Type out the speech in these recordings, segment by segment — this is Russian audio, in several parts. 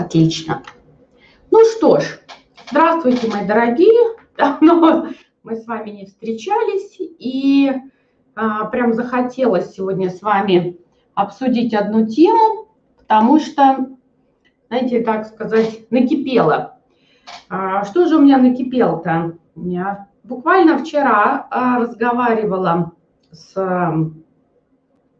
Отлично. Ну что ж, здравствуйте, мои дорогие. Давно мы с вами не встречались, и а, прям захотелось сегодня с вами обсудить одну тему, потому что, знаете, так сказать, накипело. А, что же у меня накипело-то? Я буквально вчера а, разговаривала с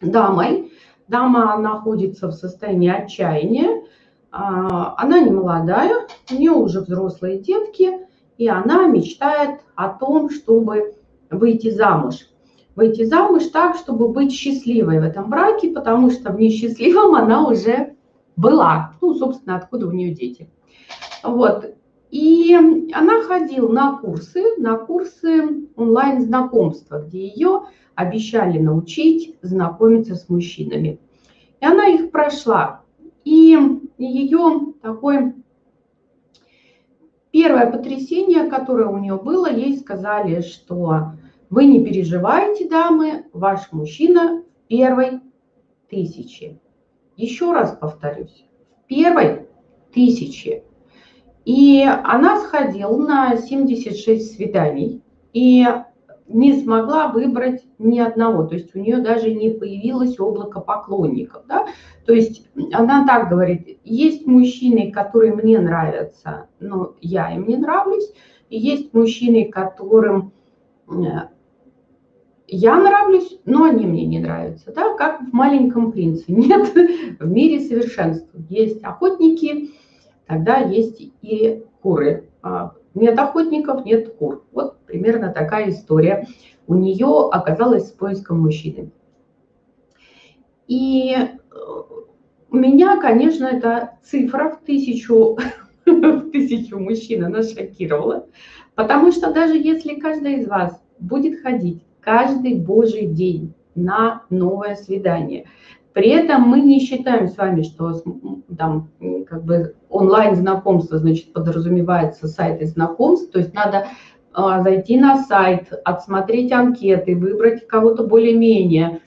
дамой. Дама находится в состоянии отчаяния, а, она не молодая, у нее уже взрослые детки, и она мечтает о том, чтобы выйти замуж. Выйти замуж так, чтобы быть счастливой в этом браке, потому что в несчастливом она уже была. Ну, собственно, откуда у нее дети. Вот. И она ходила на курсы, на курсы онлайн-знакомства, где ее обещали научить знакомиться с мужчинами. И она их прошла. И ее такое первое потрясение, которое у нее было, ей сказали, что вы не переживайте, дамы, ваш мужчина в первой тысяче. Еще раз повторюсь, в первой тысяче. И она сходила на 76 свиданий, и не смогла выбрать ни одного, то есть у нее даже не появилось облако поклонников, да? то есть она так говорит, есть мужчины, которые мне нравятся, но я им не нравлюсь, и есть мужчины, которым э, я нравлюсь, но они мне не нравятся, да, как в «Маленьком принце». Нет в мире совершенства. Есть охотники, тогда есть и куры. А нет охотников, нет кур. Вот примерно такая история у нее оказалась с поиском мужчины. И э, меня, конечно, эта цифра в тысячу, в тысячу мужчин, она шокировала. Потому что даже если каждый из вас будет ходить каждый божий день на новое свидание, при этом мы не считаем с вами, что там как бы онлайн знакомство, значит, подразумевается сайты знакомств, то есть надо зайти на сайт, отсмотреть анкеты, выбрать кого-то более-менее,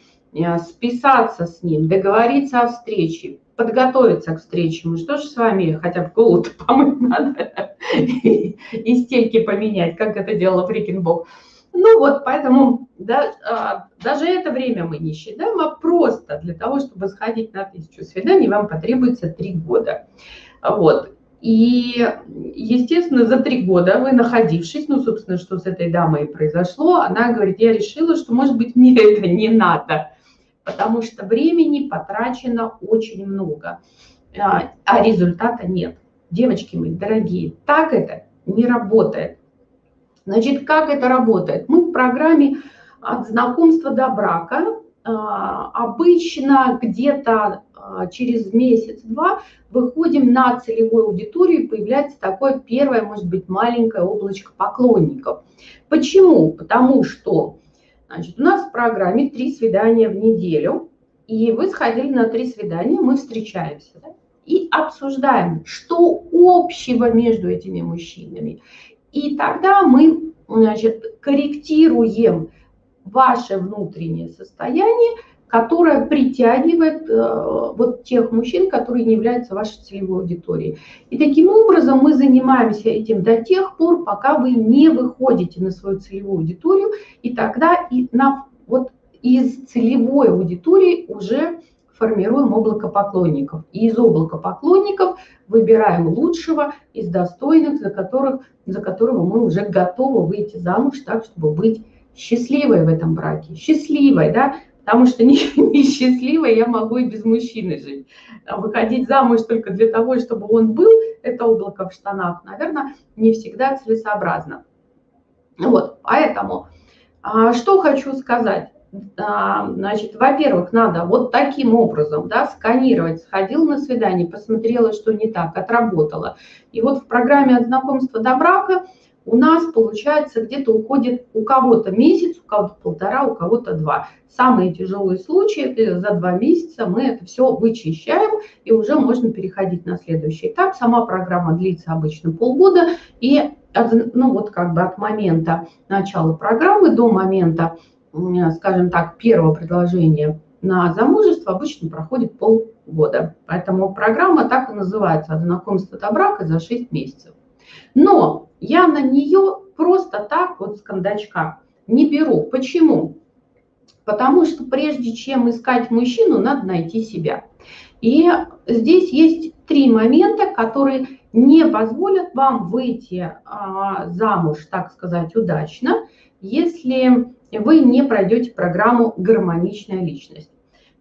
а, списаться с ним, договориться о встрече, подготовиться к встрече. Мы что же с вами хотя бы голову помыть надо и стельки поменять, как это делала Фрикин Бог. Ну вот, поэтому да, а, даже это время мы не считаем, а просто для того, чтобы сходить на тысячу свиданий, вам потребуется три года. Вот. И, естественно, за три года вы находившись, ну, собственно, что с этой дамой произошло, она говорит, я решила, что, может быть, мне это не надо, потому что времени потрачено очень много, а, а результата нет. Девочки мои дорогие, так это не работает. Значит, как это работает? Мы в программе от знакомства до брака обычно где-то а, через месяц-два выходим на целевую аудиторию, и появляется такое первое, может быть, маленькое облачко поклонников. Почему? Потому что значит, у нас в программе три свидания в неделю, и вы сходили на три свидания, мы встречаемся да, и обсуждаем, что общего между этими мужчинами. И тогда мы значит, корректируем ваше внутреннее состояние, которое притягивает э, вот тех мужчин, которые не являются вашей целевой аудиторией. И таким образом мы занимаемся этим до тех пор, пока вы не выходите на свою целевую аудиторию, и тогда и на, вот из целевой аудитории уже формируем облако поклонников. И из облака поклонников выбираем лучшего из достойных, за, которых, за которого мы уже готовы выйти замуж так, чтобы быть счастливой в этом браке. Счастливой, да, потому что несчастливой не я могу и без мужчины жить. Выходить замуж только для того, чтобы он был, это облако в штанах, наверное, не всегда целесообразно. Вот, поэтому, а, что хочу сказать. А, значит, во-первых, надо вот таким образом, да, сканировать, сходил на свидание, посмотрела, что не так, отработала. И вот в программе от знакомства до брака у нас получается где-то уходит у кого-то месяц, у кого-то полтора, у кого-то два. Самые тяжелые случаи, это за два месяца мы это все вычищаем, и уже можно переходить на следующий этап. Сама программа длится обычно полгода, и ну вот как бы от момента начала программы до момента скажем так, первого предложения на замужество обычно проходит полгода. Поэтому программа так и называется «От знакомства до брака за 6 месяцев». Но я на нее просто так вот с кондачка не беру. Почему? Потому что прежде чем искать мужчину, надо найти себя. И здесь есть три момента, которые не позволят вам выйти а, замуж, так сказать, удачно, если вы не пройдете программу «Гармоничная личность».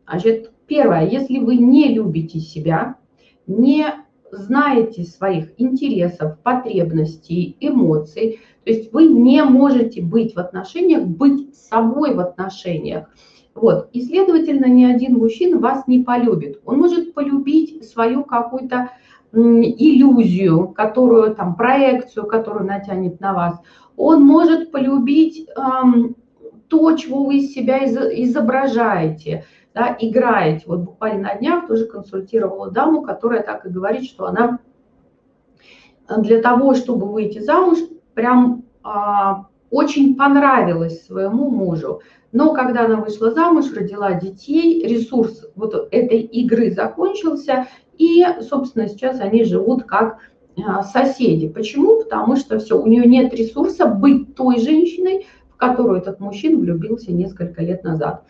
Значит, первое, если вы не любите себя, не знаете своих интересов, потребностей, эмоций, то есть вы не можете быть в отношениях, быть собой в отношениях. Вот. И, следовательно, ни один мужчина вас не полюбит. Он может полюбить свою какую-то иллюзию, которую, там, проекцию, которую натянет на вас. Он может полюбить эм, то, чего вы из себя изображаете, да, играете. Вот буквально на днях тоже консультировала даму, которая так и говорит, что она для того, чтобы выйти замуж, прям а, очень понравилась своему мужу. Но когда она вышла замуж, родила детей, ресурс вот этой игры закончился, и, собственно, сейчас они живут как а, соседи. Почему? Потому что все, у нее нет ресурса быть той женщиной, в которую этот мужчина влюбился несколько лет назад.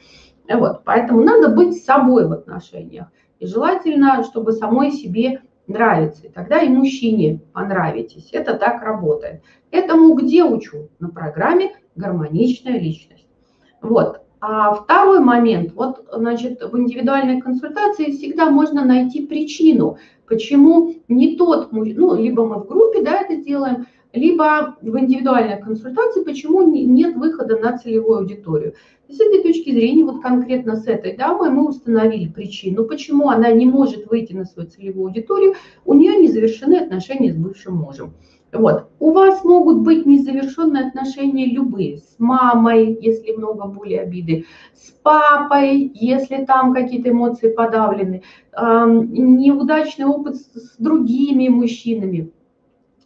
Вот, поэтому надо быть собой в отношениях. И желательно, чтобы самой себе нравиться. И тогда и мужчине понравитесь. Это так работает. Этому где учу? На программе «Гармоничная личность». Вот. А второй момент, вот, значит, в индивидуальной консультации всегда можно найти причину, почему не тот, ну, либо мы в группе, да, это делаем, либо в индивидуальной консультации, почему нет выхода на целевую аудиторию. С этой точки зрения, вот конкретно с этой дамой мы установили причину, почему она не может выйти на свою целевую аудиторию, у нее не завершены отношения с бывшим мужем. Вот. У вас могут быть незавершенные отношения любые. С мамой, если много боли, обиды. С папой, если там какие-то эмоции подавлены. Неудачный опыт с другими мужчинами.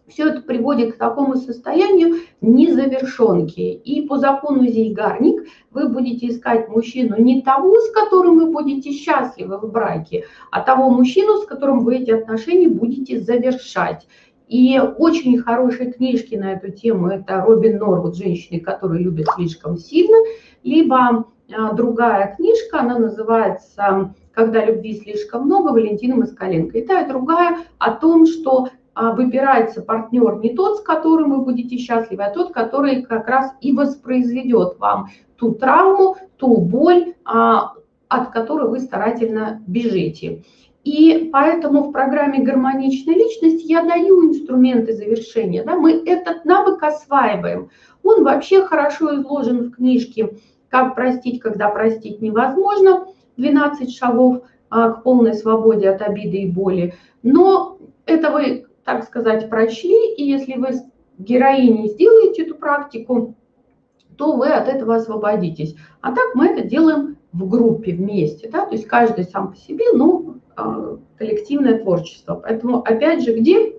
Все это приводит к такому состоянию незавершенки. И по закону Зейгарник вы будете искать мужчину не того, с которым вы будете счастливы в браке, а того мужчину, с которым вы эти отношения будете завершать. И очень хорошие книжки на эту тему – это Робин Норвуд «Женщины, которые любят слишком сильно», либо а, другая книжка, она называется «Когда любви слишком много» Валентина Москаленко. И та, и другая о том, что выбирается партнер не тот, с которым вы будете счастливы, а тот, который как раз и воспроизведет вам ту травму, ту боль, а, от которой вы старательно бежите. И поэтому в программе «Гармоничная личность» я даю инструменты завершения. Да? Мы этот навык осваиваем. Он вообще хорошо изложен в книжке «Как простить, когда простить невозможно». 12 шагов а, к полной свободе от обиды и боли. Но это вы, так сказать, прочли, и если вы с героиней сделаете эту практику, то вы от этого освободитесь. А так мы это делаем в группе вместе, да, то есть каждый сам по себе, но а, коллективное творчество. Поэтому, опять же, где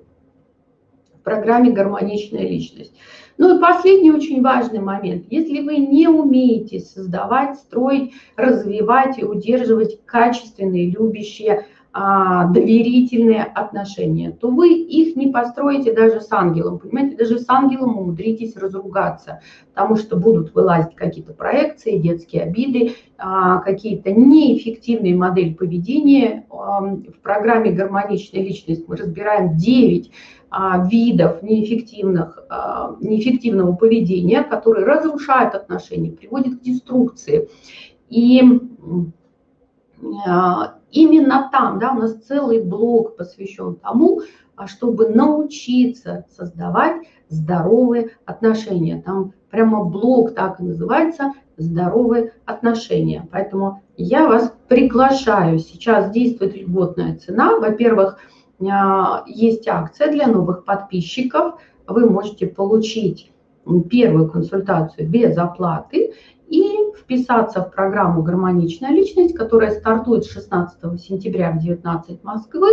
в программе «Гармоничная личность». Ну и последний очень важный момент. Если вы не умеете создавать, строить, развивать и удерживать качественные, любящие, доверительные отношения, то вы их не построите даже с ангелом. Понимаете, даже с ангелом умудритесь разругаться, потому что будут вылазить какие-то проекции, детские обиды, а, какие-то неэффективные модели поведения. В программе «Гармоничная личность» мы разбираем 9 а, видов неэффективных, неэффективного поведения, которые разрушают отношения, приводят к деструкции. И именно там, да, у нас целый блок посвящен тому, а чтобы научиться создавать здоровые отношения. Там прямо блок так и называется «Здоровые отношения». Поэтому я вас приглашаю. Сейчас действует льготная цена. Во-первых, а, есть акция для новых подписчиков. Вы можете получить первую консультацию без оплаты и вписаться в программу «Гармоничная личность», которая стартует 16 сентября в 19 Москвы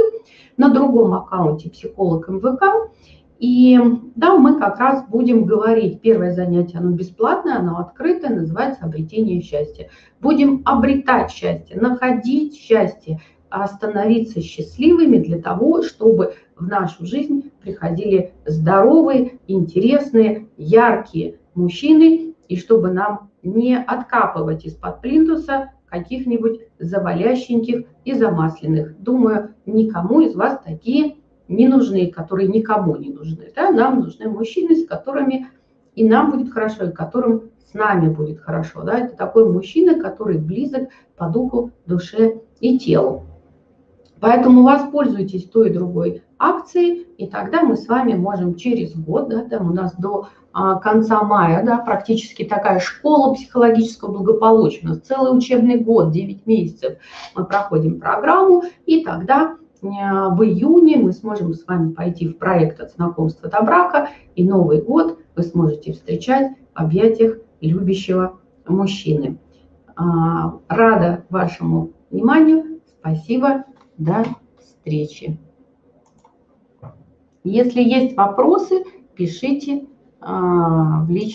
на другом аккаунте «Психолог МВК». И да, мы как раз будем говорить, первое занятие, оно бесплатное, оно открытое, называется «Обретение счастья». Будем обретать счастье, находить счастье, становиться счастливыми для того, чтобы в нашу жизнь приходили здоровые, интересные, яркие мужчины, и чтобы нам не откапывать из-под плинтуса каких-нибудь завалященьких и замасленных. Думаю, никому из вас такие не нужны, которые никому не нужны. Да? Нам нужны мужчины, с которыми и нам будет хорошо, и которым с нами будет хорошо. Да? Это такой мужчина, который близок по духу, душе и телу. Поэтому воспользуйтесь той и другой акцией, и тогда мы с вами можем через год, да, там у нас до а, конца мая, да, практически такая школа психологического благополучия, у нас целый учебный год, 9 месяцев мы проходим программу, и тогда а, в июне мы сможем с вами пойти в проект от знакомства до брака, и Новый год вы сможете встречать в объятиях любящего мужчины. А, рада вашему вниманию. Спасибо. До встречи. Если есть вопросы, пишите а, в личные